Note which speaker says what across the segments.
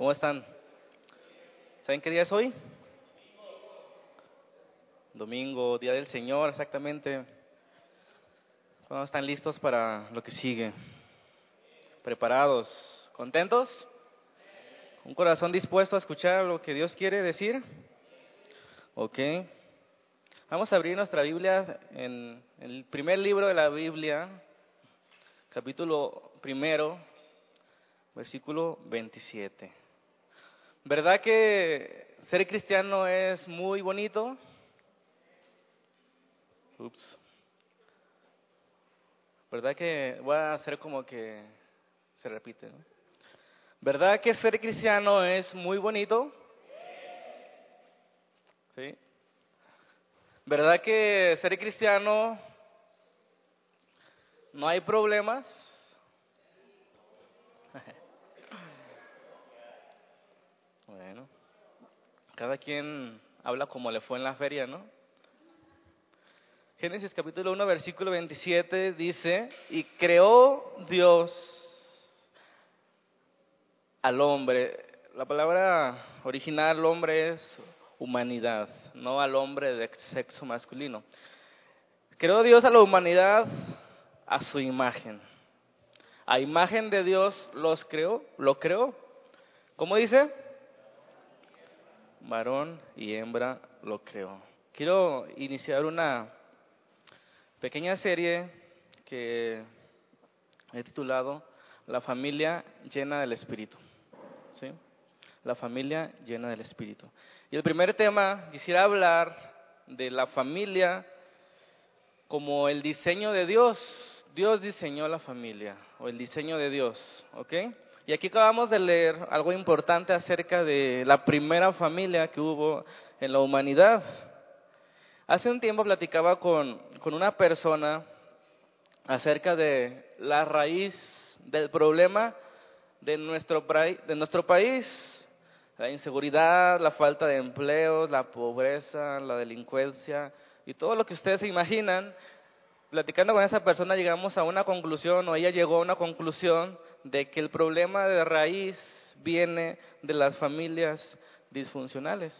Speaker 1: ¿Cómo están? ¿Saben qué día es hoy? Domingo, Día del Señor, exactamente. ¿Cómo están listos para lo que sigue? ¿Preparados? ¿Contentos? ¿Un corazón dispuesto a escuchar lo que Dios quiere decir? Ok. Vamos a abrir nuestra Biblia en el primer libro de la Biblia, capítulo primero, versículo 27. ¿Verdad que ser cristiano es muy bonito? Ups. ¿Verdad que voy a hacer como que se repite? ¿Verdad que ser cristiano es muy bonito? ¿Sí? ¿Verdad que ser cristiano no hay problemas? Bueno, cada quien habla como le fue en la feria, ¿no? Génesis capítulo 1, versículo 27 dice, y creó Dios al hombre. La palabra original hombre es humanidad, no al hombre de sexo masculino. Creó Dios a la humanidad a su imagen. A imagen de Dios los creó, lo creó. ¿Cómo dice? Varón y hembra lo creó. Quiero iniciar una pequeña serie que he titulado La familia llena del Espíritu. ¿Sí? La familia llena del Espíritu. Y el primer tema, quisiera hablar de la familia como el diseño de Dios. Dios diseñó la familia, o el diseño de Dios, ¿ok? Y aquí acabamos de leer algo importante acerca de la primera familia que hubo en la humanidad. Hace un tiempo platicaba con, con una persona acerca de la raíz del problema de nuestro, de nuestro país, la inseguridad, la falta de empleos, la pobreza, la delincuencia y todo lo que ustedes se imaginan. Platicando con esa persona llegamos a una conclusión, o ella llegó a una conclusión, de que el problema de raíz viene de las familias disfuncionales.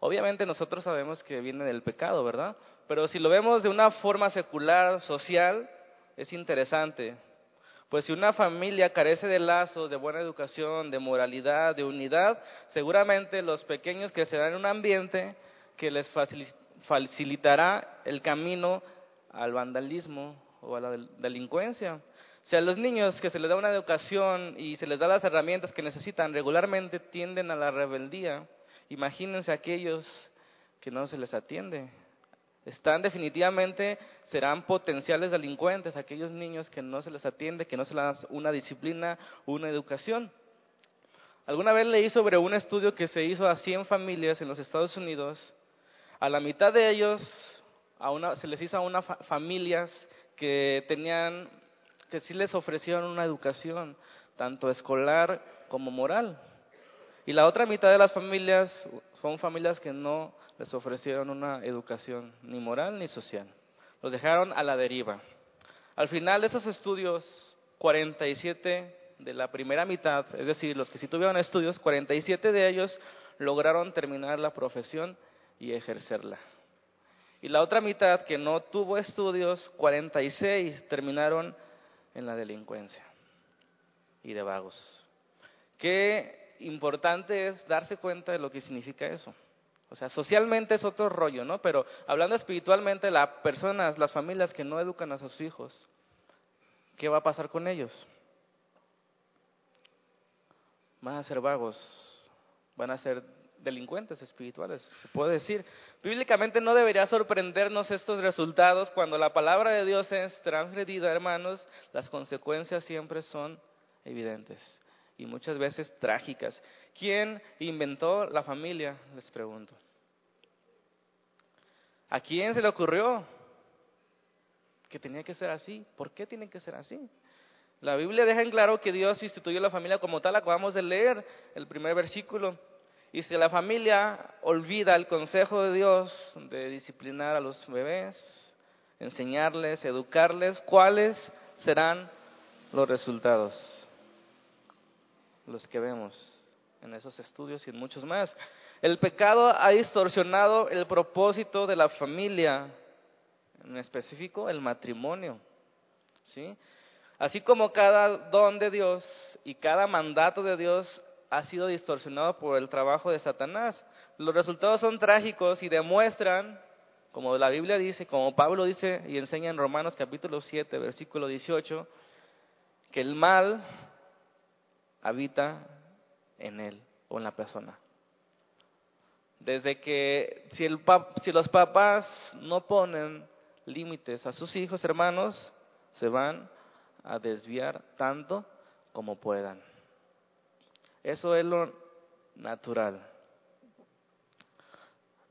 Speaker 1: Obviamente nosotros sabemos que viene del pecado, ¿verdad? Pero si lo vemos de una forma secular, social, es interesante. Pues si una familia carece de lazos, de buena educación, de moralidad, de unidad, seguramente los pequeños crecerán en un ambiente que les facilitará el camino al vandalismo o a la delincuencia. O sea, los niños que se les da una educación y se les da las herramientas que necesitan regularmente tienden a la rebeldía. Imagínense aquellos que no se les atiende. Están definitivamente, serán potenciales delincuentes, aquellos niños que no se les atiende, que no se les da una disciplina, una educación. Alguna vez leí sobre un estudio que se hizo a 100 familias en los Estados Unidos. A la mitad de ellos a una, se les hizo a unas familias que tenían, que sí les ofrecieron una educación, tanto escolar como moral. Y la otra mitad de las familias son familias que no les ofrecieron una educación ni moral ni social. Los dejaron a la deriva. Al final de esos estudios, 47 de la primera mitad, es decir, los que sí tuvieron estudios, 47 de ellos lograron terminar la profesión y ejercerla. Y la otra mitad que no tuvo estudios, 46 terminaron en la delincuencia y de vagos. Qué importante es darse cuenta de lo que significa eso. O sea, socialmente es otro rollo, ¿no? Pero hablando espiritualmente, las personas, las familias que no educan a sus hijos, ¿qué va a pasar con ellos? Van a ser vagos, van a ser delincuentes espirituales, se puede decir. Bíblicamente no debería sorprendernos estos resultados cuando la palabra de Dios es transgredida, hermanos, las consecuencias siempre son evidentes y muchas veces trágicas. ¿Quién inventó la familia? Les pregunto. ¿A quién se le ocurrió que tenía que ser así? ¿Por qué tiene que ser así? La Biblia deja en claro que Dios instituyó la familia como tal, acabamos de leer el primer versículo. Y si la familia olvida el consejo de Dios de disciplinar a los bebés, enseñarles, educarles, ¿cuáles serán los resultados? los que vemos en esos estudios y en muchos más. El pecado ha distorsionado el propósito de la familia, en específico el matrimonio. ¿sí? Así como cada don de Dios y cada mandato de Dios ha sido distorsionado por el trabajo de Satanás. Los resultados son trágicos y demuestran, como la Biblia dice, como Pablo dice y enseña en Romanos capítulo 7, versículo 18, que el mal habita en él o en la persona. Desde que si, el si los papás no ponen límites a sus hijos, hermanos, se van a desviar tanto como puedan. Eso es lo natural.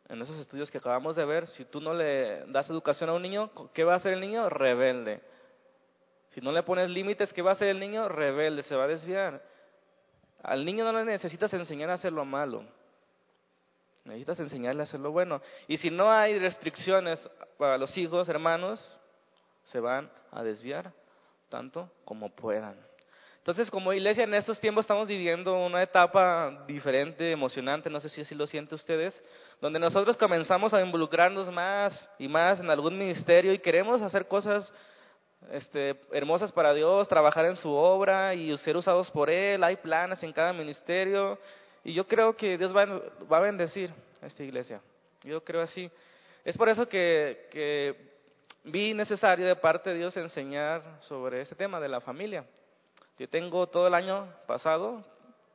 Speaker 1: En esos estudios que acabamos de ver, si tú no le das educación a un niño, ¿qué va a hacer el niño? Rebelde. Si no le pones límites, ¿qué va a hacer el niño? Rebelde, se va a desviar. Al niño no le necesitas enseñar a hacer lo malo. Necesitas enseñarle a hacer lo bueno. Y si no hay restricciones para los hijos, hermanos, se van a desviar tanto como puedan. Entonces, como iglesia, en estos tiempos estamos viviendo una etapa diferente, emocionante, no sé si así lo sienten ustedes, donde nosotros comenzamos a involucrarnos más y más en algún ministerio y queremos hacer cosas este, hermosas para Dios, trabajar en su obra y ser usados por Él. Hay planes en cada ministerio y yo creo que Dios va, a bendecir a esta iglesia. Yo creo así. Es por eso que, que vi necesario de parte de Dios enseñar sobre este tema de la familia. Yo tengo todo el año pasado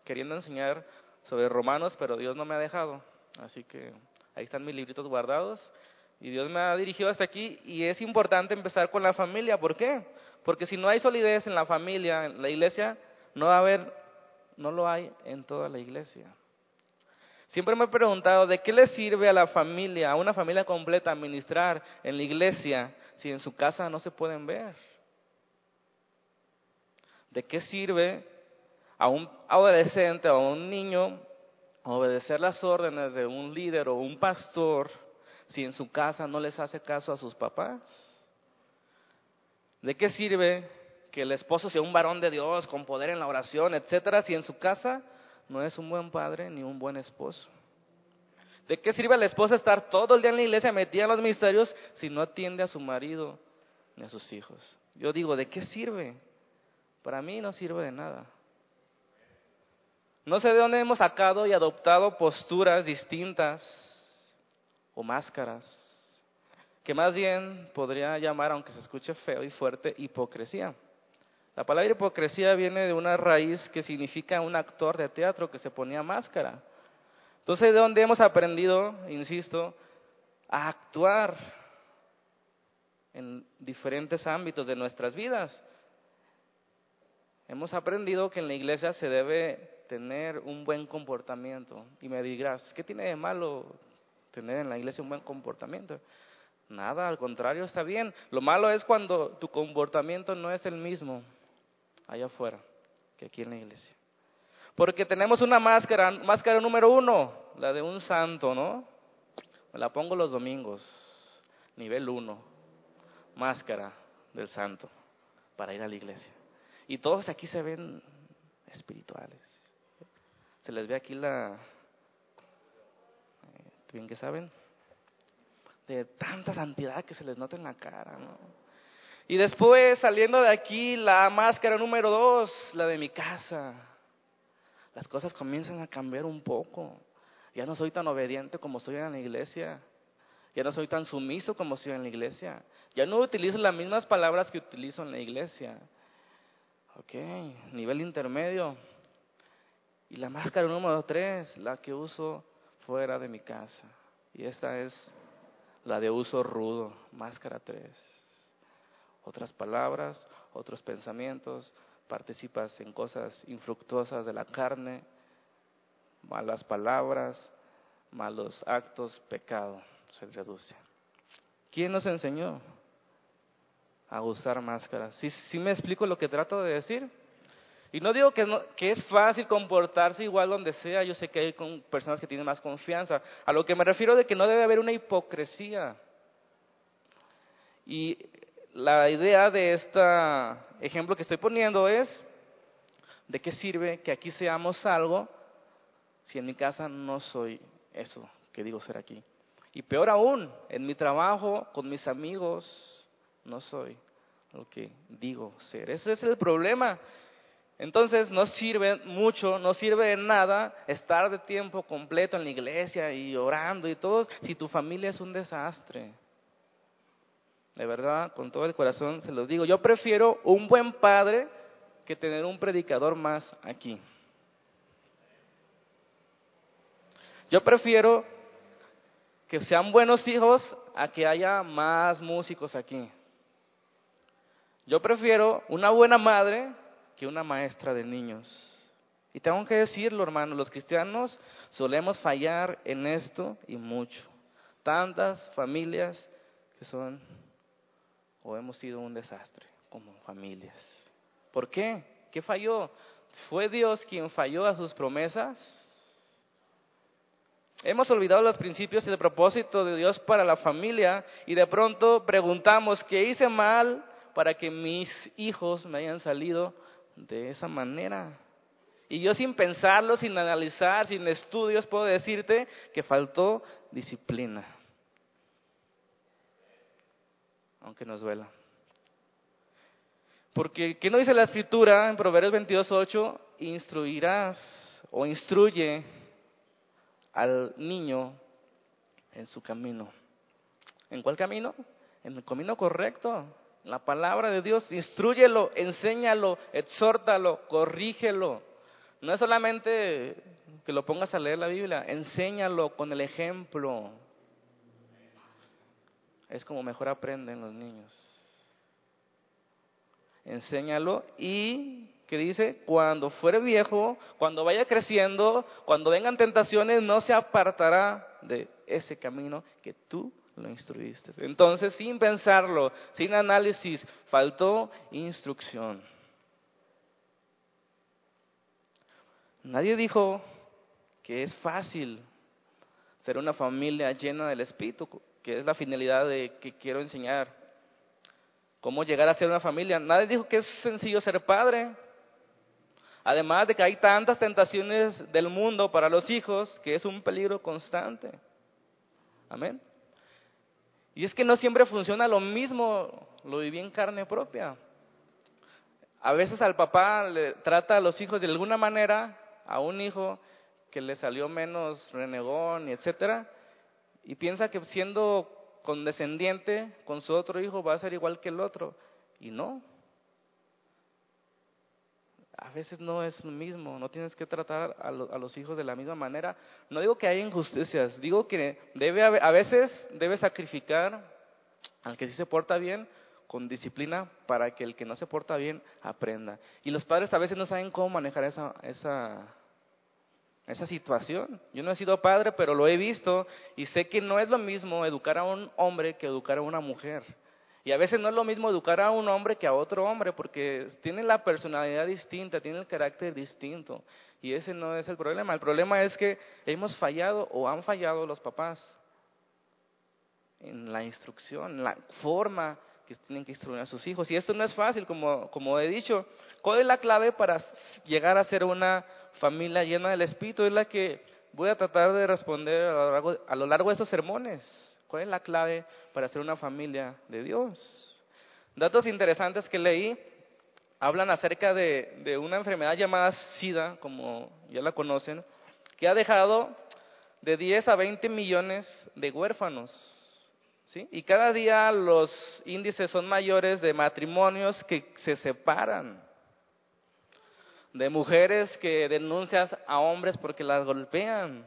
Speaker 1: queriendo enseñar sobre Romanos, pero Dios no me ha dejado. Así que ahí están mis libritos guardados y Dios me ha dirigido hasta aquí y es importante empezar con la familia. ¿Por qué? Porque si no hay solidez en la familia, en la iglesia, no va a haber, no lo hay en toda la iglesia. Siempre me he preguntado, ¿de qué le sirve a la familia, a una familia completa, administrar en la iglesia si en su casa no se pueden ver? ¿De qué sirve a un adolescente o a un niño obedecer las órdenes de un líder o un pastor si en su casa no les hace caso a sus papás? ¿De qué sirve que el esposo sea un varón de Dios con poder en la oración, etcétera, si en su casa no es un buen padre ni un buen esposo? ¿De qué sirve a la esposa estar todo el día en la iglesia metida en los misterios si no atiende a su marido ni a sus hijos? Yo digo, ¿de qué sirve? Para mí no sirve de nada. No sé de dónde hemos sacado y adoptado posturas distintas o máscaras, que más bien podría llamar, aunque se escuche feo y fuerte, hipocresía. La palabra hipocresía viene de una raíz que significa un actor de teatro que se ponía máscara. Entonces, ¿de dónde hemos aprendido, insisto, a actuar en diferentes ámbitos de nuestras vidas? Hemos aprendido que en la iglesia se debe tener un buen comportamiento. Y me dirás, ¿qué tiene de malo tener en la iglesia un buen comportamiento. Nada, al contrario, está bien. Lo malo es cuando tu comportamiento no es el mismo allá afuera que aquí en la iglesia. Porque tenemos una máscara, máscara número uno, la de un santo, ¿no? Me la pongo los domingos, nivel uno, máscara del santo, para ir a la iglesia. Y todos aquí se ven espirituales. Se les ve aquí la, bien que saben, de tanta santidad que se les nota en la cara, ¿no? Y después, saliendo de aquí, la máscara número dos, la de mi casa. Las cosas comienzan a cambiar un poco. Ya no soy tan obediente como soy en la iglesia. Ya no soy tan sumiso como soy en la iglesia. Ya no utilizo las mismas palabras que utilizo en la iglesia. Ok, nivel intermedio. Y la máscara número tres, la que uso fuera de mi casa. Y esta es la de uso rudo, máscara 3. Otras palabras, otros pensamientos, participas en cosas infructuosas de la carne, malas palabras, malos actos, pecado, se reduce. ¿Quién nos enseñó a usar máscaras? ¿Sí, ¿Sí me explico lo que trato de decir? Y no digo que, que es fácil comportarse igual donde sea, yo sé que hay con personas que tienen más confianza. A lo que me refiero de que no debe haber una hipocresía. Y la idea de este ejemplo que estoy poniendo es ¿De qué sirve que aquí seamos algo si en mi casa no soy eso que digo ser aquí? Y peor aún, en mi trabajo, con mis amigos, no soy lo que digo ser. Ese es el problema. Entonces no sirve mucho, no sirve de nada estar de tiempo completo en la iglesia y orando y todo si tu familia es un desastre. De verdad, con todo el corazón se los digo. Yo prefiero un buen padre que tener un predicador más aquí. Yo prefiero que sean buenos hijos a que haya más músicos aquí. Yo prefiero una buena madre que una maestra de niños. Y tengo que decirlo, hermano, los cristianos solemos fallar en esto y mucho. Tantas familias que son o hemos sido un desastre como familias. ¿Por qué? ¿Qué falló? ¿Fue Dios quien falló a sus promesas? Hemos olvidado los principios y el propósito de Dios para la familia y de pronto preguntamos, ¿qué hice mal para que mis hijos me hayan salido de esa manera? Y yo sin pensarlo, sin analizar, sin estudios, puedo decirte que faltó disciplina. Aunque nos duela. Porque, ¿qué no dice la escritura en Proverbios 22.8? Instruirás o instruye al niño en su camino. ¿En cuál camino? En el camino correcto. La palabra de Dios, instruyelo, enséñalo, exhórtalo, corrígelo. No es solamente que lo pongas a leer la Biblia, enséñalo con el ejemplo. Es como mejor aprenden los niños enséñalo y que dice, cuando fuere viejo, cuando vaya creciendo, cuando vengan tentaciones, no se apartará de ese camino que tú lo instruiste. Entonces, sin pensarlo, sin análisis, faltó instrucción. Nadie dijo que es fácil ser una familia llena del Espíritu, que es la finalidad de que quiero enseñar cómo llegar a ser una familia. Nadie dijo que es sencillo ser padre. Además de que hay tantas tentaciones del mundo para los hijos que es un peligro constante. Amén. Y es que no siempre funciona lo mismo, lo viví en carne propia. A veces al papá le trata a los hijos de alguna manera, a un hijo que le salió menos renegón etcétera, y piensa que siendo condescendiente con su otro hijo va a ser igual que el otro. Y no. A veces no es lo mismo, no tienes que tratar a, los hijos de la misma manera. No digo que haya injusticias, digo que debe a veces debe sacrificar al que sí se porta bien con disciplina para que el que no se porta bien aprenda. Y los padres a veces no saben cómo manejar esa, esa, esa situación. Yo no he sido padre, pero lo he visto y sé que no es lo mismo educar a un hombre que educar a una mujer. Y a veces no es lo mismo educar a un hombre que a otro hombre, porque tienen la personalidad distinta, tienen el carácter distinto. Y ese no es el problema. El problema es que hemos fallado o han fallado los papás en la instrucción, en la forma que tienen que instruir a sus hijos. Y esto no es fácil, como, como he dicho. ¿Cuál es la clave para llegar a ser una familia llena del Espíritu es la que voy a tratar de responder a lo largo, de estos sermones. ¿Cuál es la clave para ser una familia de Dios? Datos interesantes que leí hablan acerca de, una enfermedad llamada SIDA, como ya la conocen, que ha dejado de 10 a 20 millones de huérfanos. ¿sí? Y cada día los índices son mayores de matrimonios que se separan de mujeres que denuncian a hombres porque las golpean,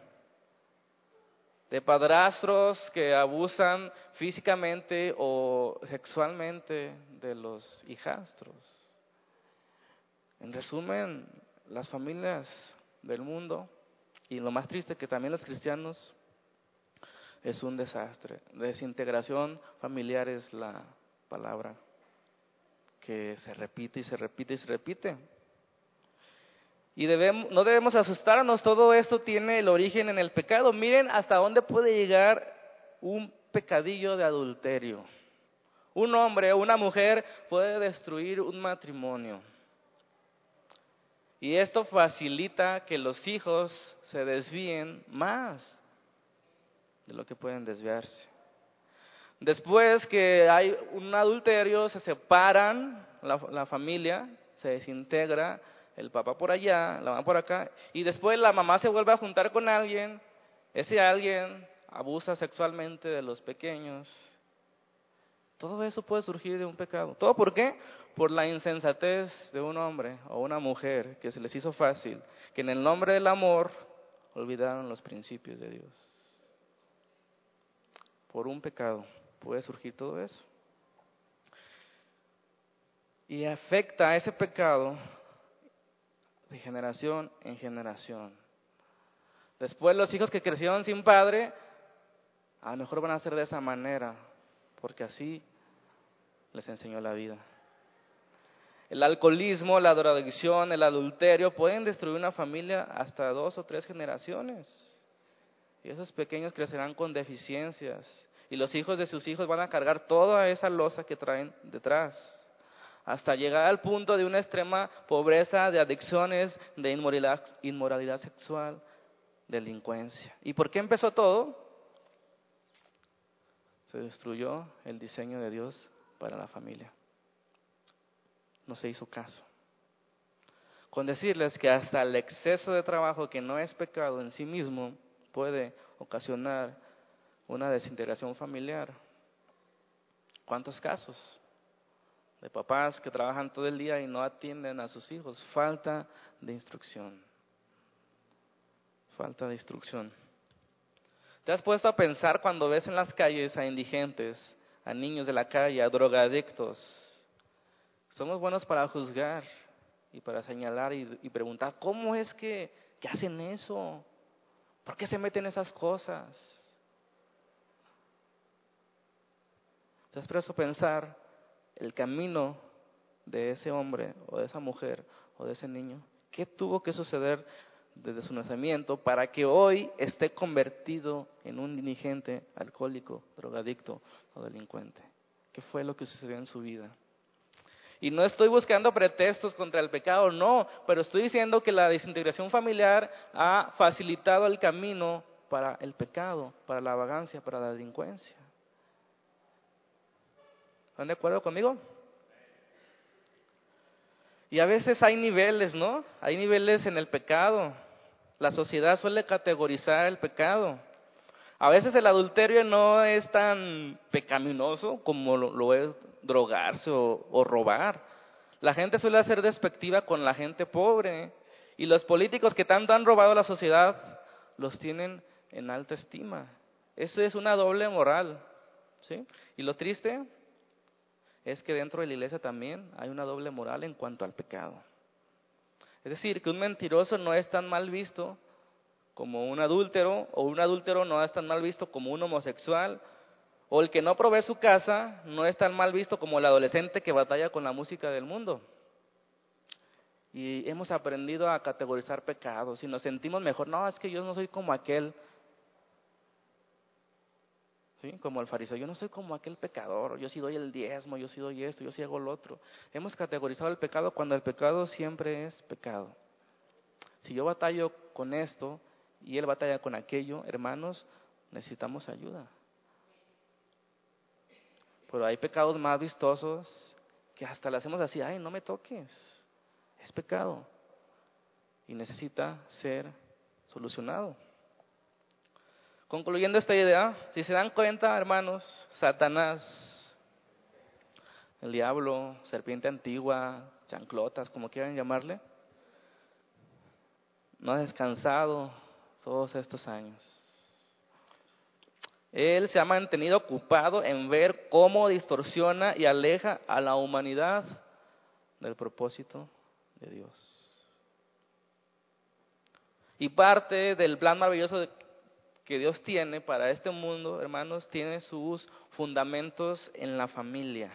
Speaker 1: de padrastros que abusan físicamente o sexualmente de los hijastros. En resumen, las familias del mundo y lo más triste que también los cristianos es un desastre. Desintegración familiar es la palabra que se repite y se repite y se repite. Y debemos, no debemos asustarnos, todo esto tiene el origen en el pecado. Miren hasta dónde puede llegar un pecadillo de adulterio. Un hombre o una mujer puede destruir un matrimonio. Y esto facilita que los hijos se desvíen más de lo que pueden desviarse. Después que hay un adulterio, se separan la, la familia, se desintegra, el papá por allá, la mamá por acá, y después la mamá se vuelve a juntar con alguien, ese alguien abusa sexualmente de los pequeños. Todo eso puede surgir de un pecado. ¿Todo por qué? Por la insensatez de un hombre o una mujer que se les hizo fácil, que en el nombre del amor olvidaron los principios de Dios. Por un pecado puede surgir todo eso. Y afecta a ese pecado de generación en generación. Después los hijos que crecieron sin padre, a lo mejor van a ser de esa manera, porque así les enseñó la vida. El alcoholismo, la drogadicción, el adulterio pueden destruir una familia hasta dos o tres generaciones. Y esos pequeños crecerán con deficiencias. Y los hijos de sus hijos van a cargar toda esa losa que traen detrás hasta llegar al punto de una extrema pobreza, de adicciones, de inmoralidad, sexual, delincuencia. ¿Y por qué empezó todo? Se destruyó el diseño de Dios para la familia. No se hizo caso. Con decirles que hasta el exceso de trabajo, que no es pecado en sí mismo, puede ocasionar una desintegración familiar. ¿Cuántos casos? De papás que trabajan todo el día y no atienden a sus hijos. Falta de instrucción. Falta de instrucción. ¿Te has puesto a pensar cuando ves en las calles a indigentes, a niños de la calle, a drogadictos? Somos buenos para juzgar y para señalar y, preguntar, ¿cómo es que, que hacen eso? ¿Por qué se meten esas cosas? ¿Te has puesto a pensar el camino de ese hombre o de esa mujer o de ese niño? ¿Qué tuvo que suceder desde su nacimiento para que hoy esté convertido en un indigente, alcohólico, drogadicto o delincuente? ¿Qué fue lo que sucedió en su vida? Y no estoy buscando pretextos contra el pecado, no, pero estoy diciendo que la desintegración familiar ha facilitado el camino para el pecado, para la vagancia, para la delincuencia. ¿Están de acuerdo conmigo? Y a veces hay niveles, ¿no? Hay niveles en el pecado. La sociedad suele categorizar el pecado. A veces el adulterio no es tan pecaminoso como lo, es drogarse o, o, robar. La gente suele ser despectiva con la gente pobre. Y los políticos que tanto han robado a la sociedad los tienen en alta estima. Eso es una doble moral. ¿sí? Y lo triste es que dentro de la iglesia también hay una doble moral en cuanto al pecado. Es decir, que un mentiroso no es tan mal visto como un adúltero, o un adúltero no es tan mal visto como un homosexual, o el que no provee su casa no es tan mal visto como el adolescente que batalla con la música del mundo. Y hemos aprendido a categorizar pecados y nos sentimos mejor. No, es que yo no soy como aquel como el fariseo, yo no soy como aquel pecador, yo sí doy el diezmo, yo sí doy esto, yo sí hago lo otro. Hemos categorizado el pecado cuando el pecado siempre es pecado. Si yo batallo con esto y él batalla con aquello, hermanos, necesitamos ayuda. Pero hay pecados más vistosos que hasta le hacemos así, ay, no me toques. Es pecado y necesita ser solucionado. Concluyendo esta idea, si se dan cuenta, hermanos, Satanás, el diablo, serpiente antigua, chanclotas, como quieran llamarle, no ha descansado todos estos años. Él se ha mantenido ocupado en ver cómo distorsiona y aleja a la humanidad del propósito de Dios. Y parte del plan maravilloso que Dios tiene para este mundo, hermanos, tiene sus fundamentos en la familia.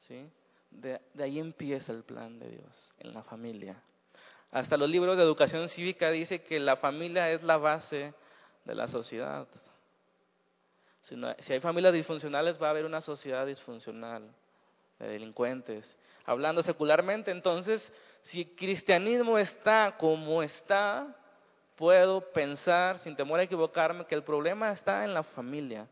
Speaker 1: ¿sí? De, ahí empieza el plan de Dios, en la familia. Hasta los libros de educación cívica dice que la familia es la base de la sociedad. Si, si hay familias disfuncionales va a haber una sociedad disfuncional de delincuentes. Hablando secularmente, entonces, Si el cristianismo está como está, puedo pensar, sin temor a equivocarme, que el problema está en la familia.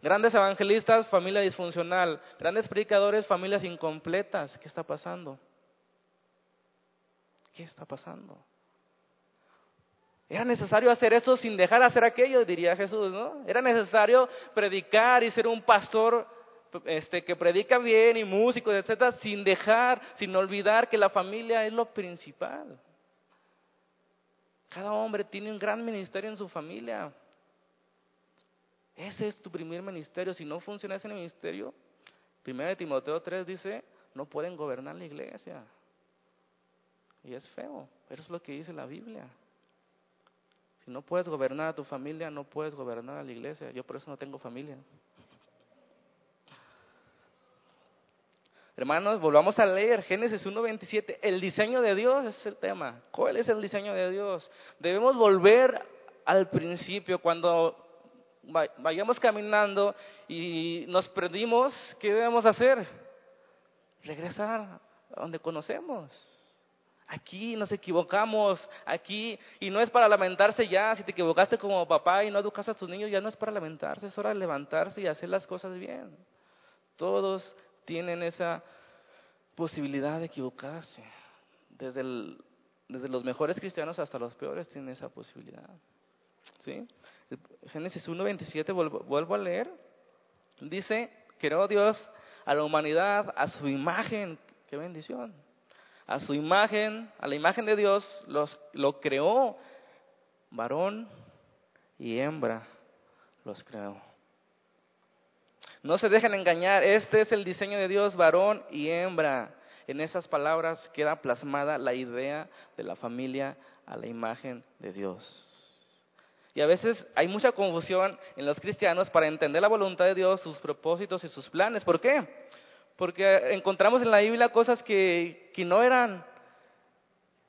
Speaker 1: Grandes evangelistas, familia disfuncional. Grandes predicadores, familias incompletas. ¿Qué está pasando? ¿Qué está pasando? Era necesario hacer eso sin dejar de hacer aquello, diría Jesús, ¿no? Era necesario predicar y ser un pastor este, que predica bien y músico, etcétera, sin dejar, sin olvidar que la familia es lo principal. Cada hombre tiene un gran ministerio en su familia. Ese es tu primer ministerio. Si no funciona ese ministerio, 1 Timoteo 3 dice, no pueden gobernar la iglesia. Y es feo, pero es lo que dice la Biblia. Si no puedes gobernar a tu familia, no puedes gobernar a la iglesia. Yo por eso no tengo familia. Hermanos, volvamos a leer Génesis 1.27. El diseño de Dios es el tema. ¿Cuál es el diseño de Dios? Debemos volver al principio, cuando vayamos caminando y nos perdimos, ¿qué debemos hacer? Regresar a donde conocemos. Aquí nos equivocamos, aquí, y no es para lamentarse ya, si te equivocaste como papá y no educas a tus niños, ya no es para lamentarse, es hora de levantarse y hacer las cosas bien. Todos tienen esa posibilidad de equivocarse. Desde, los mejores cristianos hasta los peores tienen esa posibilidad. ¿Sí? Génesis 1.27, vuelvo, vuelvo a leer. Dice, creó Dios a la humanidad a su imagen. ¡Qué bendición! A su imagen, a la imagen de Dios, los, lo creó. Varón y hembra los creó. No se dejen engañar, este es el diseño de Dios, varón y hembra. En esas palabras queda plasmada la idea de la familia a la imagen de Dios. Y a veces hay mucha confusión en los cristianos para entender la voluntad de Dios, sus propósitos y sus planes. ¿Por qué? Porque encontramos en la Biblia cosas que, que no eran,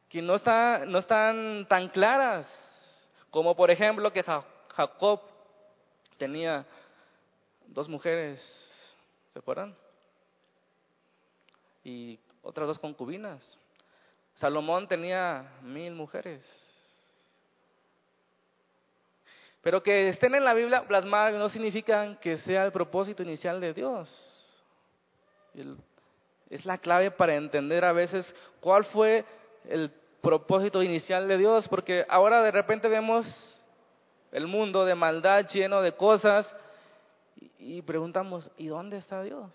Speaker 1: que no, está, no están tan claras. Como por ejemplo que Jacob tenía dos mujeres, ¿se acuerdan? Y otras dos concubinas. Salomón tenía mil mujeres. Pero que estén en la Biblia plasmadas no significa que sea el propósito inicial de Dios. Es la clave para entender a veces cuál fue el propósito inicial de Dios, porque ahora de repente vemos el mundo de maldad lleno de cosas y preguntamos, ¿y dónde está Dios?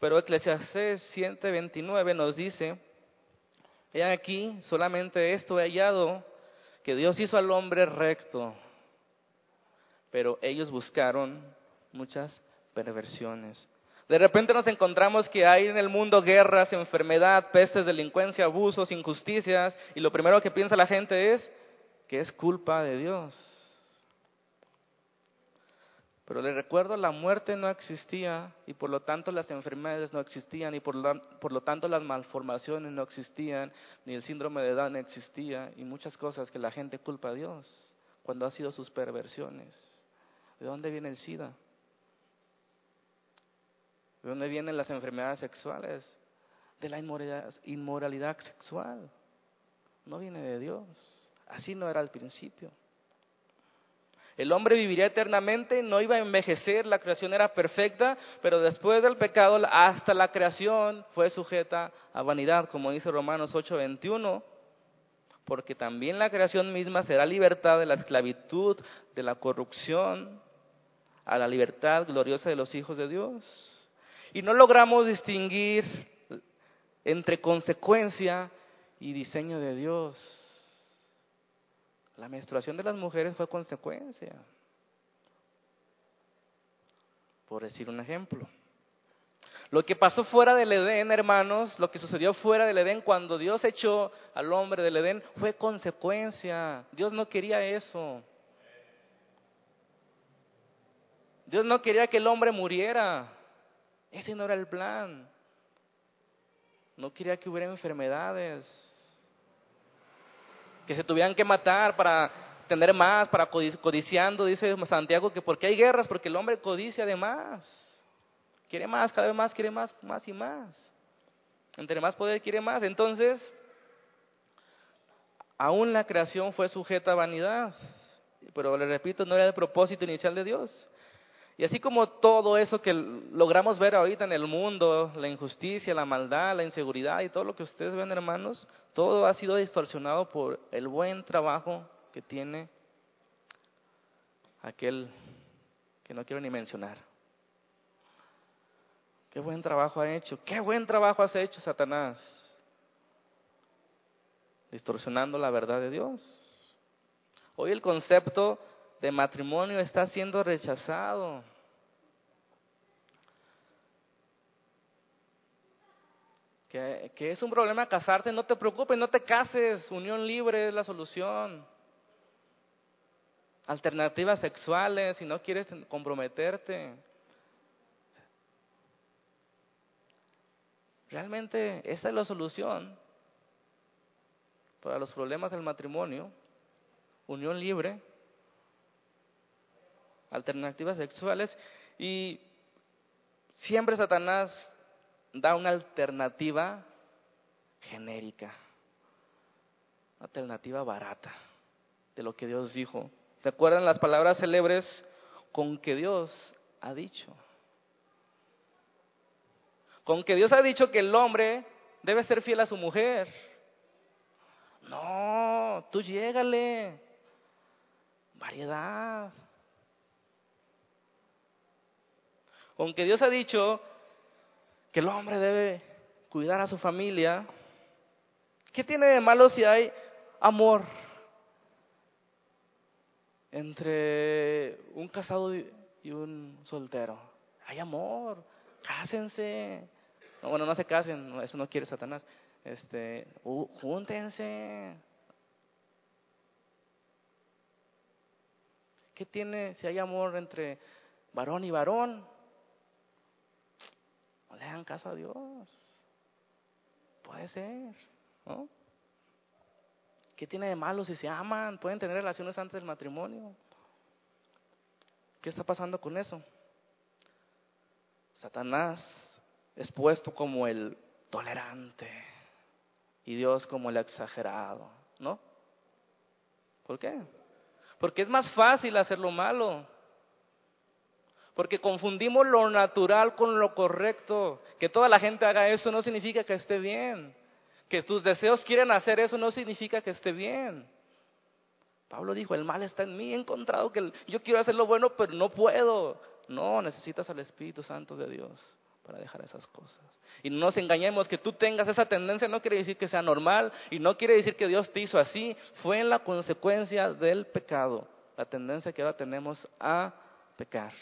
Speaker 1: Pero Eclesiastes 7:29 nos dice, he aquí, solamente esto he hallado, que Dios hizo al hombre recto, pero ellos buscaron muchas perversiones. De repente nos encontramos que hay en el mundo guerras, enfermedad, pestes, delincuencia, abusos, injusticias, y lo primero que piensa la gente es que es culpa de Dios. Pero le recuerdo, la muerte no existía y por lo tanto las enfermedades no existían y por lo, por lo tanto las malformaciones no existían, ni el síndrome de no existía y muchas cosas que la gente culpa a Dios cuando ha sido sus perversiones. ¿De dónde viene el SIDA? ¿De dónde vienen las enfermedades sexuales? De la inmoralidad, inmoralidad sexual. No viene de Dios. Así no era al principio. El hombre viviría eternamente, no iba a envejecer, la creación era perfecta, pero después del pecado hasta la creación fue sujeta a vanidad, como dice Romanos 8:21, porque también la creación misma será libertad de la esclavitud, de la corrupción, a la libertad gloriosa de los hijos de Dios. Y no logramos distinguir entre consecuencia y diseño de Dios. La menstruación de las mujeres fue consecuencia. Por decir un ejemplo. Lo que pasó fuera del Edén, hermanos, lo que sucedió fuera del Edén cuando Dios echó al hombre del Edén fue consecuencia. Dios no quería eso. Dios no quería que el hombre muriera. Ese no era el plan. No quería que hubiera enfermedades que se tuvieran que matar para tener más, para codiciando, dice Santiago, que porque hay guerras, porque el hombre codicia de más. Quiere más, cada vez más, quiere más, más y más. Entre más poder quiere más. Entonces, aún la creación fue sujeta a vanidad. Pero le repito, no era el propósito inicial de Dios. Y así como todo eso que logramos ver ahorita en el mundo, la injusticia, la maldad, la inseguridad y todo lo que ustedes ven, hermanos, todo ha sido distorsionado por el buen trabajo que tiene aquel que no quiero ni mencionar. Qué buen trabajo ha hecho, qué buen trabajo has hecho, Satanás. Distorsionando la verdad de Dios. Hoy el concepto de matrimonio está siendo rechazado. Que, es un problema casarte, no te preocupes, no te cases, unión libre es la solución. Alternativas sexuales, si no quieres comprometerte. Realmente esa es la solución para los problemas del matrimonio, unión libre, alternativas sexuales y siempre Satanás da una alternativa genérica, alternativa barata de lo que Dios dijo. ¿Te acuerdan las palabras célebres con que Dios ha dicho? con que Dios ha dicho que el hombre debe ser fiel a su mujer. No, tú llégale. Variedad. Con que Dios ha dicho que el hombre debe cuidar a su familia. ¿Qué tiene de malo si hay amor entre un casado y un soltero? Hay amor, cásense. Bueno, no se casen, eso no quiere Satanás. Este, júntense. ¿Qué tiene si hay amor entre varón y varón? Le hagan caso a Dios. Puede ser, ¿no? ¿Qué tiene de malo si se aman? Pueden tener relaciones antes del matrimonio. ¿Qué está pasando con eso? Satanás es puesto como el tolerante y Dios como el exagerado, ¿no? ¿Por qué? Porque es más fácil hacer lo malo. Porque confundimos lo natural con lo correcto. Que toda la gente haga eso no significa que esté bien. Que tus deseos quieren hacer eso no significa que esté bien. Pablo dijo, el mal está en mí, he encontrado que yo quiero hacer lo bueno, pero no puedo. No, necesitas al Espíritu Santo de Dios para dejar esas cosas. Y no nos engañemos, que tú tengas esa tendencia no quiere decir que sea normal y no quiere decir que Dios te hizo así, fue en la consecuencia del pecado, la tendencia que ahora tenemos a pecar.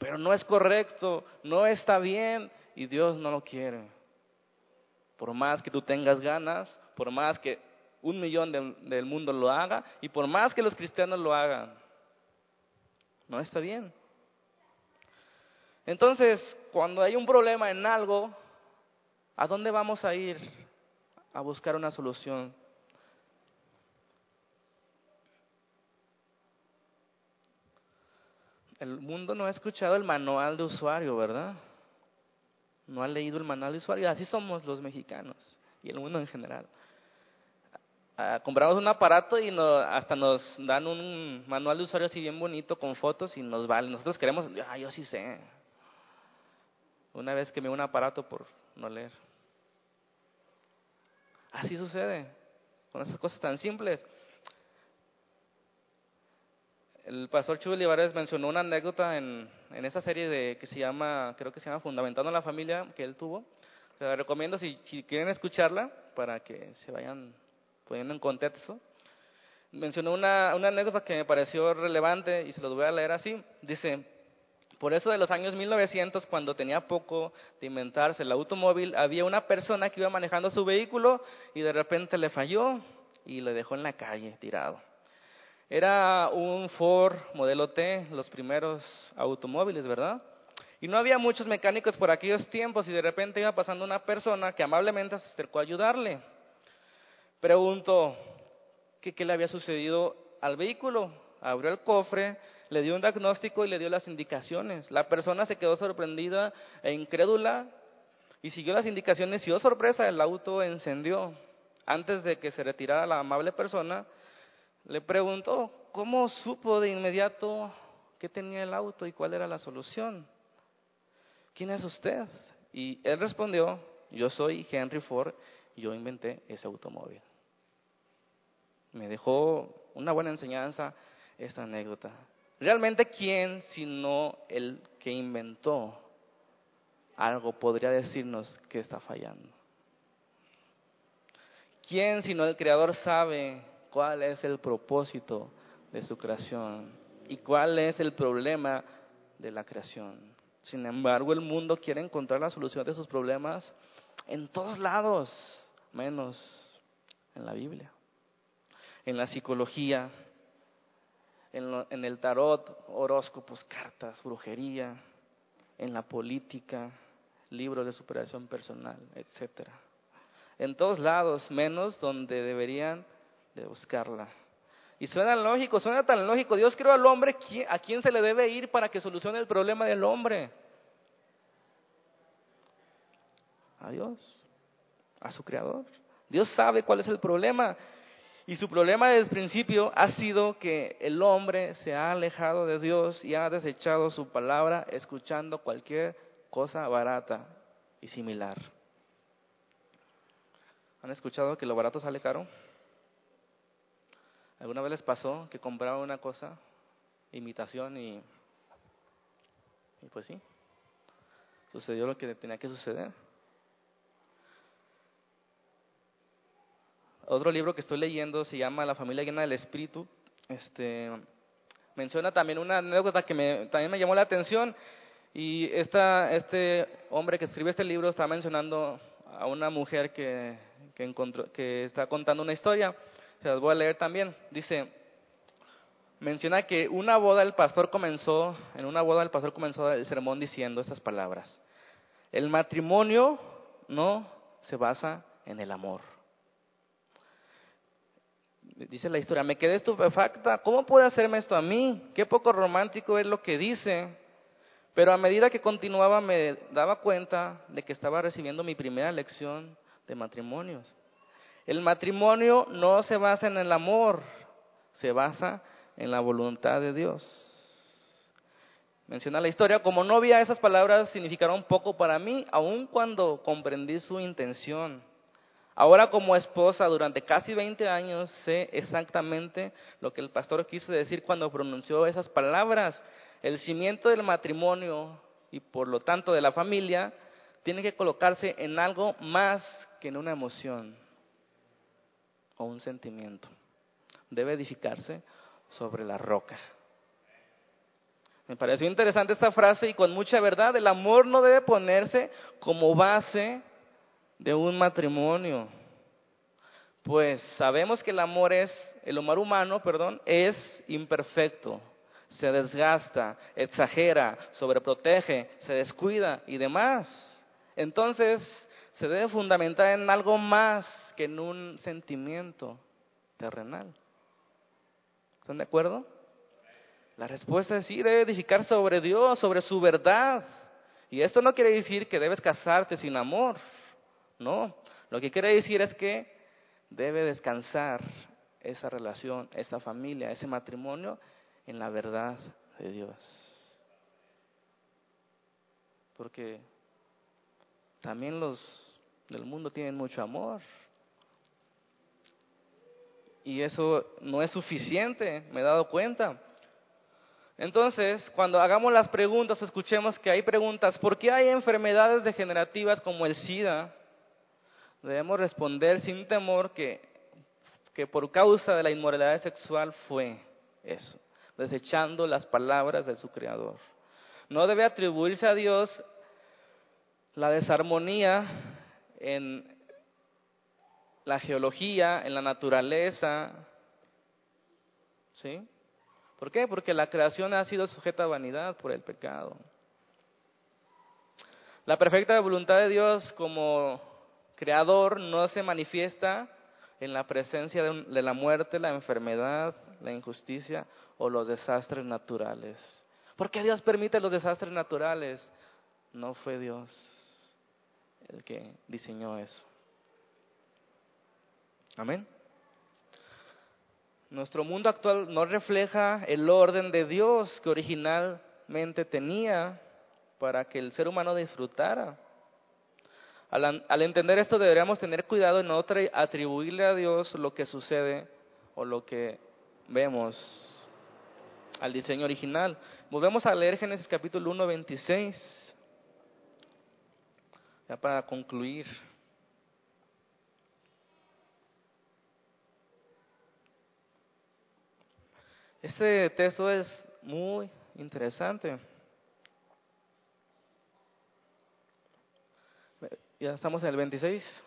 Speaker 1: Pero no es correcto, no está bien y Dios no lo quiere. Por más que tú tengas ganas, por más que un millón del mundo lo haga y por más que los cristianos lo hagan, no está bien. Entonces, cuando hay un problema en algo, ¿a dónde vamos a ir a buscar una solución? El mundo no ha escuchado el manual de usuario, ¿verdad? No ha leído el manual de usuario. Así somos los mexicanos y el mundo en general. Ah, compramos un aparato y hasta nos dan un manual de usuario así bien bonito con fotos y nos vale. Nosotros queremos, ah, yo sí sé. Una vez que me un aparato por no leer. Así sucede con esas cosas tan simples. El pastor Chuy Olivares mencionó una anécdota en, en esa serie de que se llama, creo que se llama Fundamentando la Familia que él tuvo. Se recomiendo si, si quieren escucharla para que se vayan poniendo en contexto. Mencionó una, una anécdota que me pareció relevante y se lo voy a leer así. Dice, por eso de los años 1900, cuando tenía poco de inventarse el automóvil, había una persona que iba manejando su vehículo y de repente le falló y le dejó en la calle tirado. Era un Ford modelo T, los primeros automóviles, ¿verdad? Y no había muchos mecánicos por aquellos tiempos y de repente iba pasando una persona que amablemente se acercó a ayudarle. Preguntó qué le había sucedido al vehículo. Abrió el cofre, le dio un diagnóstico y le dio las indicaciones. La persona se quedó sorprendida e incrédula y siguió las indicaciones y, oh sorpresa, el auto encendió. Antes de que se retirara la amable persona, le preguntó cómo supo de inmediato qué tenía el auto y cuál era la solución. ¿Quién es usted? Y él respondió, yo soy Henry Ford, yo inventé ese automóvil. Me dejó una buena enseñanza esta anécdota. Realmente, ¿quién sino el que inventó algo podría decirnos que está fallando? ¿Quién sino el Creador sabe cuál es el propósito de su creación y cuál es el problema de la creación? Sin embargo, el mundo quiere encontrar la solución de sus problemas en todos lados, menos en la Biblia, en la psicología, en, el tarot, horóscopos, cartas, brujería, en la política, libros de superación personal, etcétera. En todos lados, menos donde deberían de buscarla. Y suena lógico, suena tan lógico. Dios creó al hombre, ¿a quién se le debe ir para que solucione el problema del hombre? A Dios, a su creador. Dios sabe cuál es el problema. Y su problema desde el principio ha sido que el hombre se ha alejado de Dios y ha desechado su palabra escuchando cualquier cosa barata y similar. ¿Han escuchado que lo barato sale caro? ¿Alguna vez les pasó que compraban una cosa, imitación y, y pues sí, sucedió lo que tenía que suceder? Otro libro que estoy leyendo se llama La familia llena del espíritu. Este, menciona también una anécdota que me, también me llamó la atención. Y esta, este hombre que escribe este libro está mencionando a una mujer que, que, encontró, que está contando una historia se las voy a leer también. Dice, menciona que una boda el pastor comenzó, en una boda el pastor comenzó el sermón diciendo estas palabras. El matrimonio no se basa en el amor. Dice la historia, me quedé estupefacta, ¿cómo puede hacerme esto a mí? Qué poco romántico es lo que dice. Pero a medida que continuaba me daba cuenta de que estaba recibiendo mi primera lección de matrimonios. El matrimonio no se basa en el amor, se basa en la voluntad de Dios. Menciona la historia, como novia esas palabras significaron poco para mí, aun cuando comprendí su intención. Ahora como esposa, durante casi 20 años, sé exactamente lo que el pastor quiso decir cuando pronunció esas palabras. El cimiento del matrimonio y por lo tanto de la familia tiene que colocarse en algo más que en una emoción un sentimiento. Debe edificarse sobre la roca. Me pareció interesante esta frase y con mucha verdad, el amor no debe ponerse como base de un matrimonio. Pues sabemos que el amor es, el amor humano, perdón, es imperfecto, se desgasta, exagera, sobreprotege, se descuida y demás. Entonces, se debe fundamentar en algo más que en un sentimiento terrenal. ¿Están de acuerdo? La respuesta es sí, debe edificar sobre Dios, sobre su verdad. Y esto no quiere decir que debes casarte sin amor. No, lo que quiere decir es que debe descansar esa relación, esa familia, ese matrimonio en la verdad de Dios. Porque también los del mundo tienen mucho amor. Y eso no es suficiente, me he dado cuenta. Entonces, cuando hagamos las preguntas, escuchemos que hay preguntas, ¿por qué hay enfermedades degenerativas como el SIDA? Debemos responder sin temor que, que por causa de la inmoralidad sexual fue eso, desechando las palabras de su Creador. No debe atribuirse a Dios la desarmonía en la geología, en la naturaleza. ¿Sí? ¿Por qué? Porque la creación ha sido sujeta a vanidad por el pecado. La perfecta voluntad de Dios como creador no se manifiesta en la presencia de, de, la muerte, la enfermedad, la injusticia o los desastres naturales. ¿Por qué Dios permite los desastres naturales? No fue Dios el que diseñó eso. Amén. Nuestro mundo actual no refleja el orden de Dios que originalmente tenía para que el ser humano disfrutara. Al, entender esto deberíamos tener cuidado en no atribuirle a Dios lo que sucede o lo que vemos al diseño original. Volvemos a leer Génesis capítulo 1, 26, ya para concluir. Este texto es muy interesante. Ya estamos en el 26.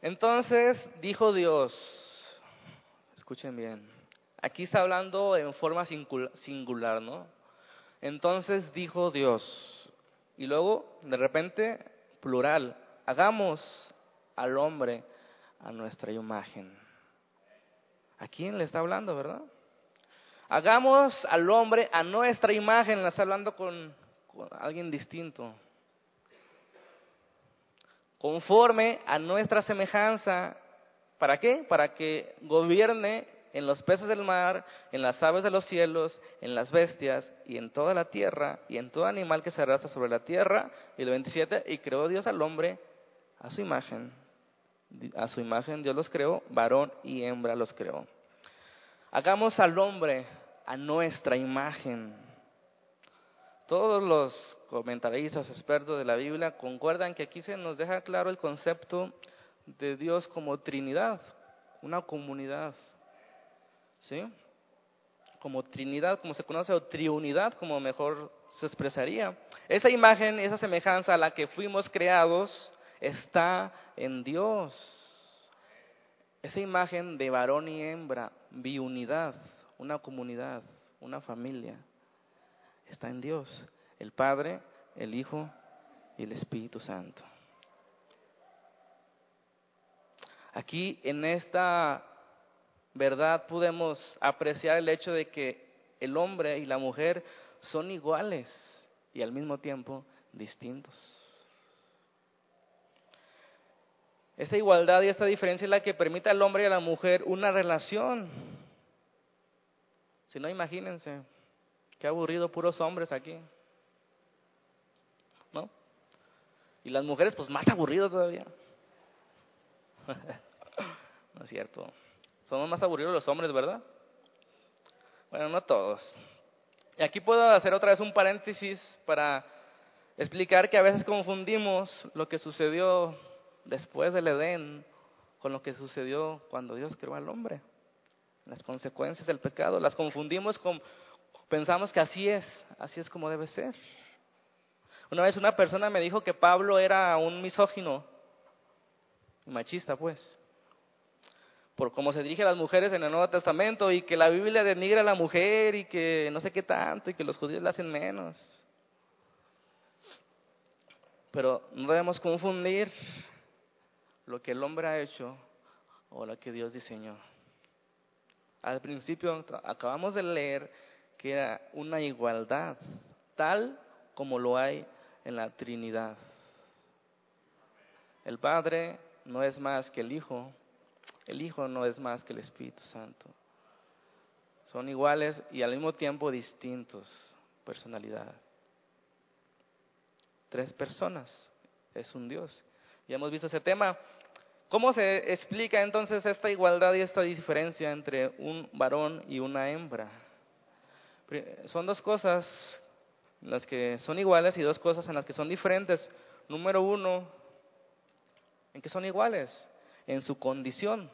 Speaker 1: Entonces dijo Dios, escuchen bien, aquí está hablando en forma singular, ¿no? Entonces dijo Dios, y luego de repente plural, hagamos al hombre a nuestra imagen. ¿A quién le está hablando, verdad? Hagamos al hombre a nuestra imagen, está hablando con, alguien distinto. Conforme a nuestra semejanza. ¿Para qué? Para que gobierne en los peces del mar, en las aves de los cielos, en las bestias y en toda la tierra y en todo animal que se arrastra sobre la tierra. Y el 27, y creó Dios al hombre a su imagen. A su imagen Dios los creó, varón y hembra los creó. Hagamos al hombre a nuestra imagen. Todos los comentaristas expertos de la Biblia concuerdan que aquí se nos deja claro el concepto de Dios como Trinidad, una comunidad. ¿Sí? Como Trinidad, como se conoce, o Triunidad, como mejor se expresaría. Esa imagen, esa semejanza a la que fuimos creados, está en Dios. Esa imagen de varón y hembra, biunidad una comunidad, una familia. Está en Dios, el Padre, el Hijo y el Espíritu Santo. Aquí en esta verdad podemos apreciar el hecho de que el hombre y la mujer son iguales y al mismo tiempo distintos. Esta igualdad y esta diferencia es la que permite al hombre y a la mujer una relación si no, imagínense, qué aburrido puros hombres aquí. ¿No? Y las mujeres, pues más aburridos todavía. no es cierto. Somos más aburridos los hombres, ¿verdad? Bueno, no todos. Y aquí puedo hacer otra vez un paréntesis para explicar que a veces confundimos lo que sucedió después del Edén con lo que sucedió cuando Dios creó al hombre las consecuencias del pecado, las confundimos con, pensamos que así es, así es como debe ser. Una vez una persona me dijo que Pablo era un misógino, machista pues, por cómo se dirige a las mujeres en el Nuevo Testamento y que la Biblia denigra a la mujer y que no sé qué tanto y que los judíos la hacen menos. Pero no debemos confundir lo que el hombre ha hecho o lo que Dios diseñó. Al principio acabamos de leer que era una igualdad, tal como lo hay en la Trinidad. El Padre no es más que el Hijo, el Hijo no es más que el Espíritu Santo. Son iguales y al mismo tiempo distintos, personalidad. Tres personas, es un Dios. Ya hemos visto ese tema. ¿Cómo se explica entonces esta igualdad y esta diferencia entre un varón y una hembra? Son dos cosas en las que son iguales y dos cosas en las que son diferentes. Número uno, en que son iguales, en su condición.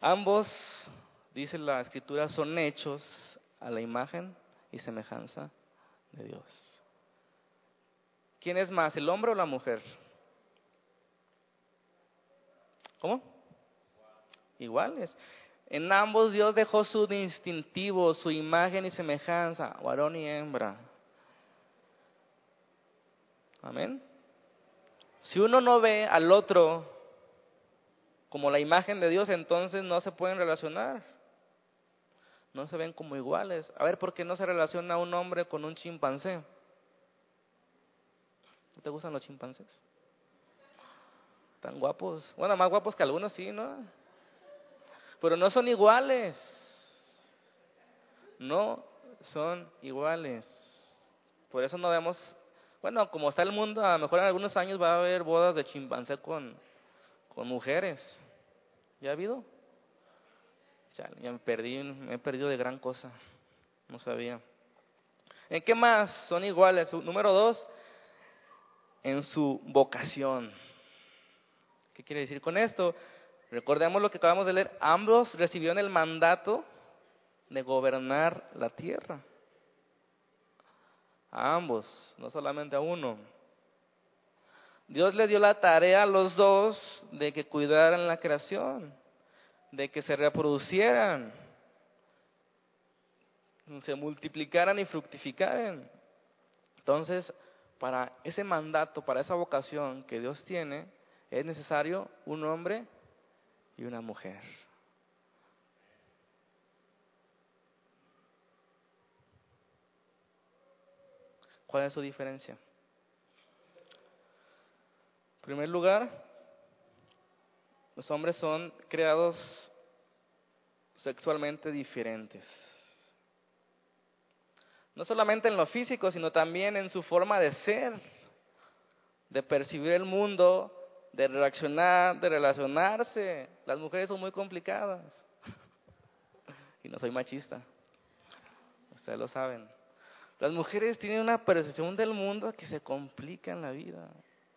Speaker 1: Ambos, dice la escritura, son hechos a la imagen y semejanza de Dios. ¿Quién es más, el hombre o la mujer? ¿Cómo? Iguales. En ambos Dios dejó su distintivo, su imagen y semejanza, varón y hembra. Amén. Si uno no ve al otro como la imagen de Dios, entonces no se pueden relacionar. No se ven como iguales. A ver, ¿por qué no se relaciona un hombre con un chimpancé? ¿No te gustan los chimpancés? Tan guapos. Bueno, más guapos que algunos, sí, ¿no? Pero no son iguales. No son iguales. Por eso no vemos, bueno, como está el mundo, a lo mejor en algunos años va a haber bodas de chimpancé con, con mujeres. ¿Ya ha habido? Ya, me perdí, me he perdido de gran cosa. No sabía. ¿En qué más son iguales? Número dos, en su vocación. ¿Qué quiere decir con esto? Recordemos lo que acabamos de leer. Ambos recibieron el mandato de gobernar la tierra. A ambos, no solamente a uno. Dios le dio la tarea a los dos de que cuidaran la creación, de que se reproducieran, se multiplicaran y fructificaran. Entonces, para ese mandato, para esa vocación que Dios tiene, es necesario un hombre y una mujer. ¿Cuál es su diferencia? Primer lugar, los hombres son creados sexualmente diferentes. No solamente en lo físico, sino también en su forma de ser, de percibir el mundo, de reaccionar, de relacionarse. Las mujeres son muy complicadas. y no soy machista. Ustedes lo saben. Las mujeres tienen una percepción del mundo que se complica en la vida.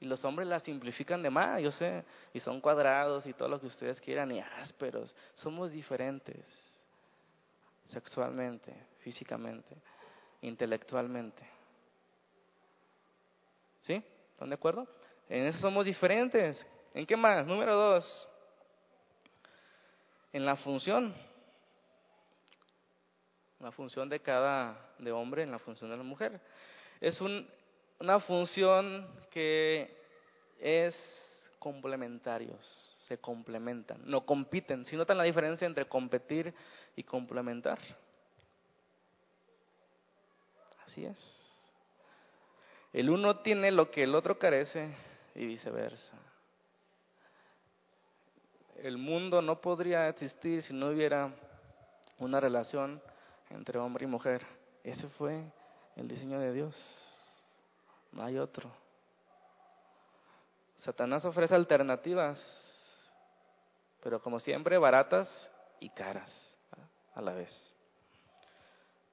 Speaker 1: Y los hombres la simplifican de más, yo sé. Y son cuadrados y todo lo que ustedes quieran y ásperos. Somos diferentes. Sexualmente, físicamente, intelectualmente. ¿Sí? ¿Están de acuerdo? En eso somos diferentes. ¿En qué más? Número dos. En la función. La función de cada de hombre en la función de la mujer. Es una función que es complementarios, se complementan, no compiten. Si notan la diferencia entre competir y complementar. Así es. El uno tiene lo que el otro carece y viceversa. El mundo no podría existir si no hubiera una relación entre hombre y mujer. Ese fue el diseño de Dios. No hay otro. Satanás ofrece alternativas, pero como siempre baratas y caras a la vez.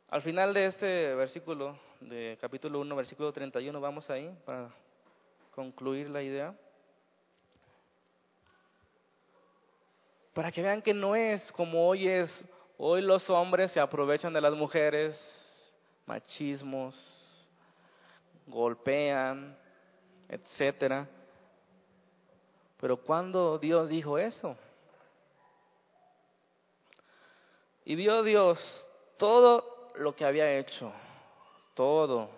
Speaker 1: Al final de este versículo, de capítulo 1, versículo 31, vamos ahí para concluir la idea. Para que vean que no es como hoy es, hoy los hombres se aprovechan de las mujeres, machismos, golpean, etcétera. Pero cuando Dios dijo eso, y vio Dios todo lo que había hecho, todo,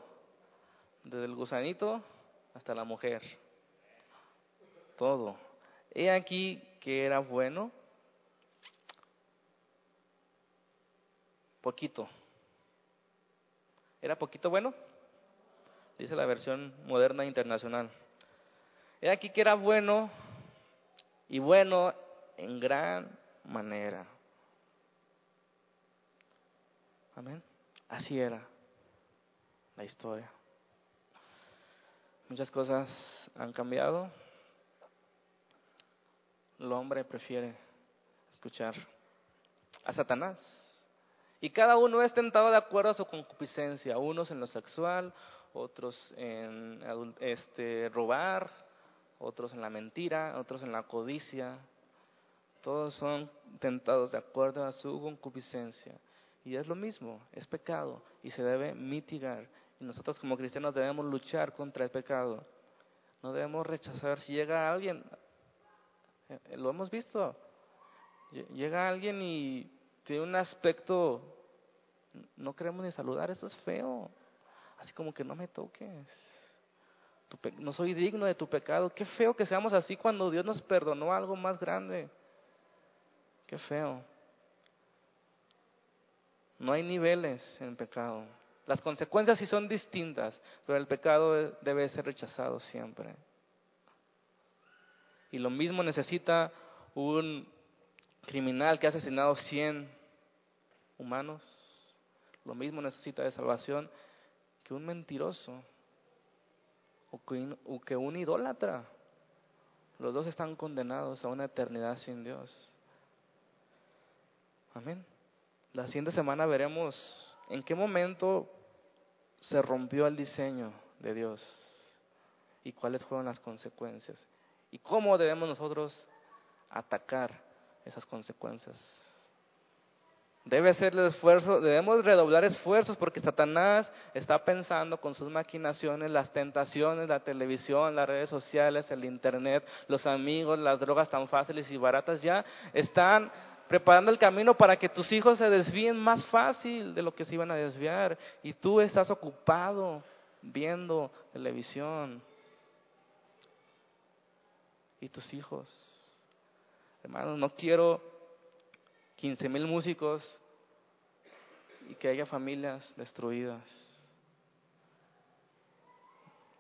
Speaker 1: desde el gusanito hasta la mujer. Todo. He aquí que era bueno. Poquito. ¿Era poquito bueno? Dice la versión moderna internacional. He aquí que era bueno y bueno en gran manera. Amén. Así era la historia. Muchas cosas han cambiado. El hombre prefiere escuchar a Satanás. Y cada uno es tentado de acuerdo a su concupiscencia, unos en lo sexual, otros en este, robar, otros en la mentira, otros en la codicia. Todos son tentados de acuerdo a su concupiscencia. Y es lo mismo, es pecado y se debe mitigar nosotros como cristianos debemos luchar contra el pecado. No debemos rechazar. Si llega alguien, eh, lo hemos visto, llega alguien y tiene un aspecto, no queremos ni saludar, eso es feo. Así como que no me toques. no soy digno de tu pecado. Qué feo que seamos así cuando Dios nos perdonó algo más grande. Qué feo. No hay niveles en pecado. Las consecuencias sí son distintas, pero el pecado debe ser rechazado siempre. Y lo mismo necesita un criminal que ha asesinado 100 humanos. Lo mismo necesita de salvación que un mentiroso o que un idólatra. Los dos están condenados a una eternidad sin Dios. Amén. La siguiente semana veremos en qué momento se rompió el diseño de Dios y cuáles fueron las consecuencias y cómo debemos nosotros atacar esas consecuencias. Debe ser el esfuerzo, debemos redoblar esfuerzos porque Satanás está pensando con sus maquinaciones, las tentaciones, la televisión, las redes sociales, el internet, los amigos, las drogas tan fáciles y baratas ya están preparando el camino para que tus hijos se desvíen más fácil de lo que se iban a desviar. Y tú estás ocupado viendo televisión. Y tus hijos. Hermanos, no quiero 15 mil músicos y que haya familias destruidas.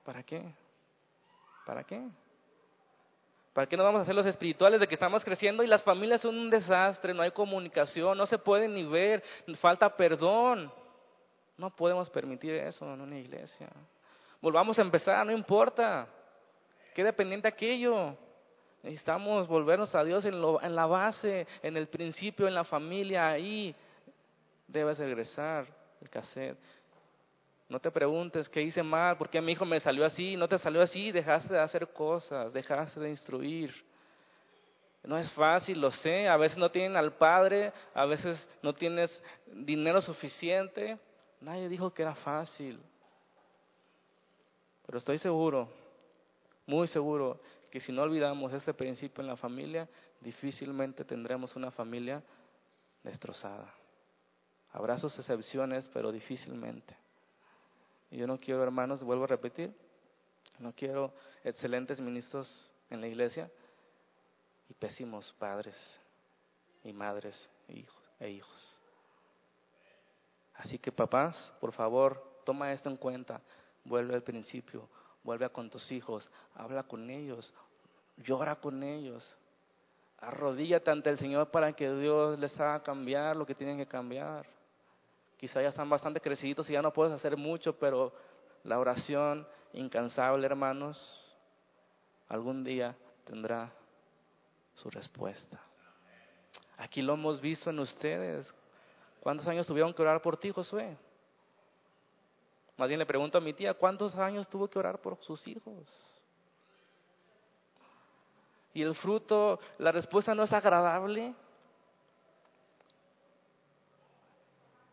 Speaker 1: ¿Para qué? ¿Para qué? ¿Para qué no vamos a hacer los espirituales de que estamos creciendo y las familias son un desastre, no hay comunicación, no se pueden ni ver, falta perdón? No podemos permitir eso en una iglesia. Volvamos a empezar, no importa. Qué pendiente aquello. Necesitamos volvernos a Dios en, lo, en la base, en el principio, en la familia. Ahí debes regresar el cassette. No te preguntes qué hice mal, por qué mi hijo me salió así, no te salió así, dejaste de hacer cosas, dejaste de instruir. No es fácil, lo sé, a veces no tienen al padre, a veces no tienes dinero suficiente. Nadie dijo que era fácil. Pero estoy seguro, muy seguro, que si no olvidamos este principio en la familia, difícilmente tendremos una familia destrozada. Habrá sus excepciones, pero difícilmente. Y yo no quiero, hermanos, vuelvo a repetir, no quiero excelentes ministros en la iglesia y pésimos padres y madres e hijos. E hijos. Así que papás, por favor, toma esto en cuenta, vuelve al principio, vuelve con tus hijos, habla con ellos, llora con ellos, arrodíllate ante el Señor para que Dios les haga cambiar lo que tienen que cambiar. Quizá ya están bastante crecidos y ya no puedes hacer mucho, pero la oración incansable, hermanos, algún día tendrá su respuesta. Aquí lo hemos visto en ustedes. ¿Cuántos años tuvieron que orar por ti, Josué? Más bien le pregunto a mi tía, ¿cuántos años tuvo que orar por sus hijos? Y el fruto, la respuesta no es agradable.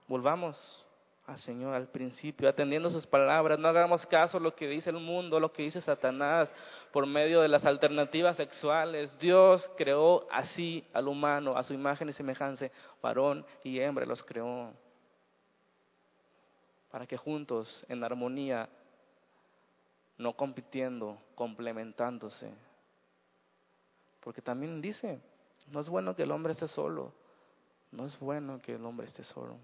Speaker 1: Volvamos al Señor al principio, atendiendo sus palabras. No hagamos caso a lo que dice el mundo, lo que dice Satanás por medio de las alternativas sexuales. Dios creó así al humano, a su imagen y semejanza, varón y hembra los creó. Para que juntos, en armonía, no compitiendo, complementándose. Porque también dice, no es bueno que el hombre esté solo. No es bueno que el hombre esté solo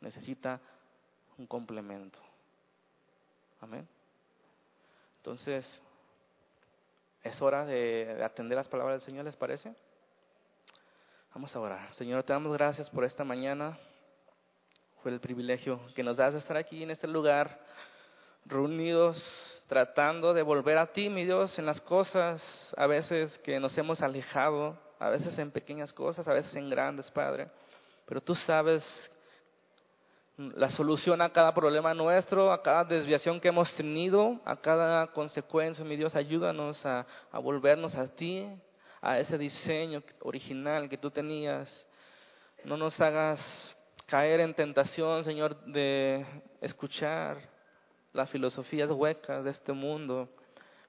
Speaker 1: necesita un complemento. Amén. Entonces, es hora de, atender las palabras del Señor, ¿les parece? Vamos a orar. Señor, te damos gracias por esta mañana. Fue el privilegio que nos das de estar aquí en este lugar, reunidos, tratando de volver a ti, mi Dios, en las cosas a veces que nos hemos alejado, a veces en pequeñas cosas, a veces en grandes, Padre. Pero tú sabes la solución a cada problema nuestro, a cada desviación que hemos tenido, a cada consecuencia. Mi Dios, ayúdanos a, a volvernos a ti, a ese diseño original que tú tenías. No nos hagas caer en tentación, Señor, de escuchar las filosofías huecas de este mundo,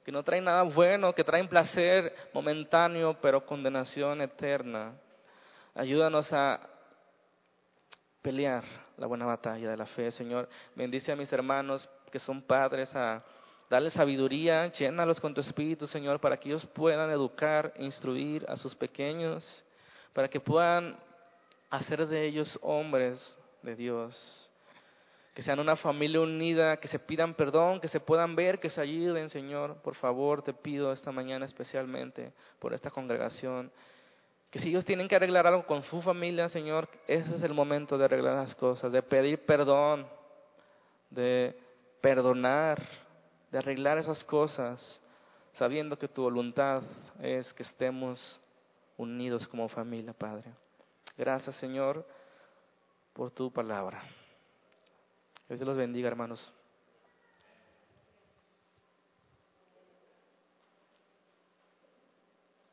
Speaker 1: que no traen nada bueno, que traen placer momentáneo, pero condenación eterna. Ayúdanos a pelear la buena batalla de la fe, Señor. Bendice a mis hermanos que son padres, a darles sabiduría, llénalos con tu espíritu, Señor, para que ellos puedan educar, instruir a sus pequeños, para que puedan hacer de ellos hombres de Dios. que sean una familia unida, que se pidan perdón, que se puedan ver, que se ayuden, Señor. Por favor, te pido esta mañana especialmente por esta congregación, que si ellos tienen que arreglar algo con su familia, Señor, ese es el momento de arreglar las cosas, de pedir perdón, de perdonar, de arreglar esas cosas, sabiendo que tu voluntad es que estemos unidos como familia, Padre. Gracias, Señor, por tu palabra. Dios los bendiga, hermanos.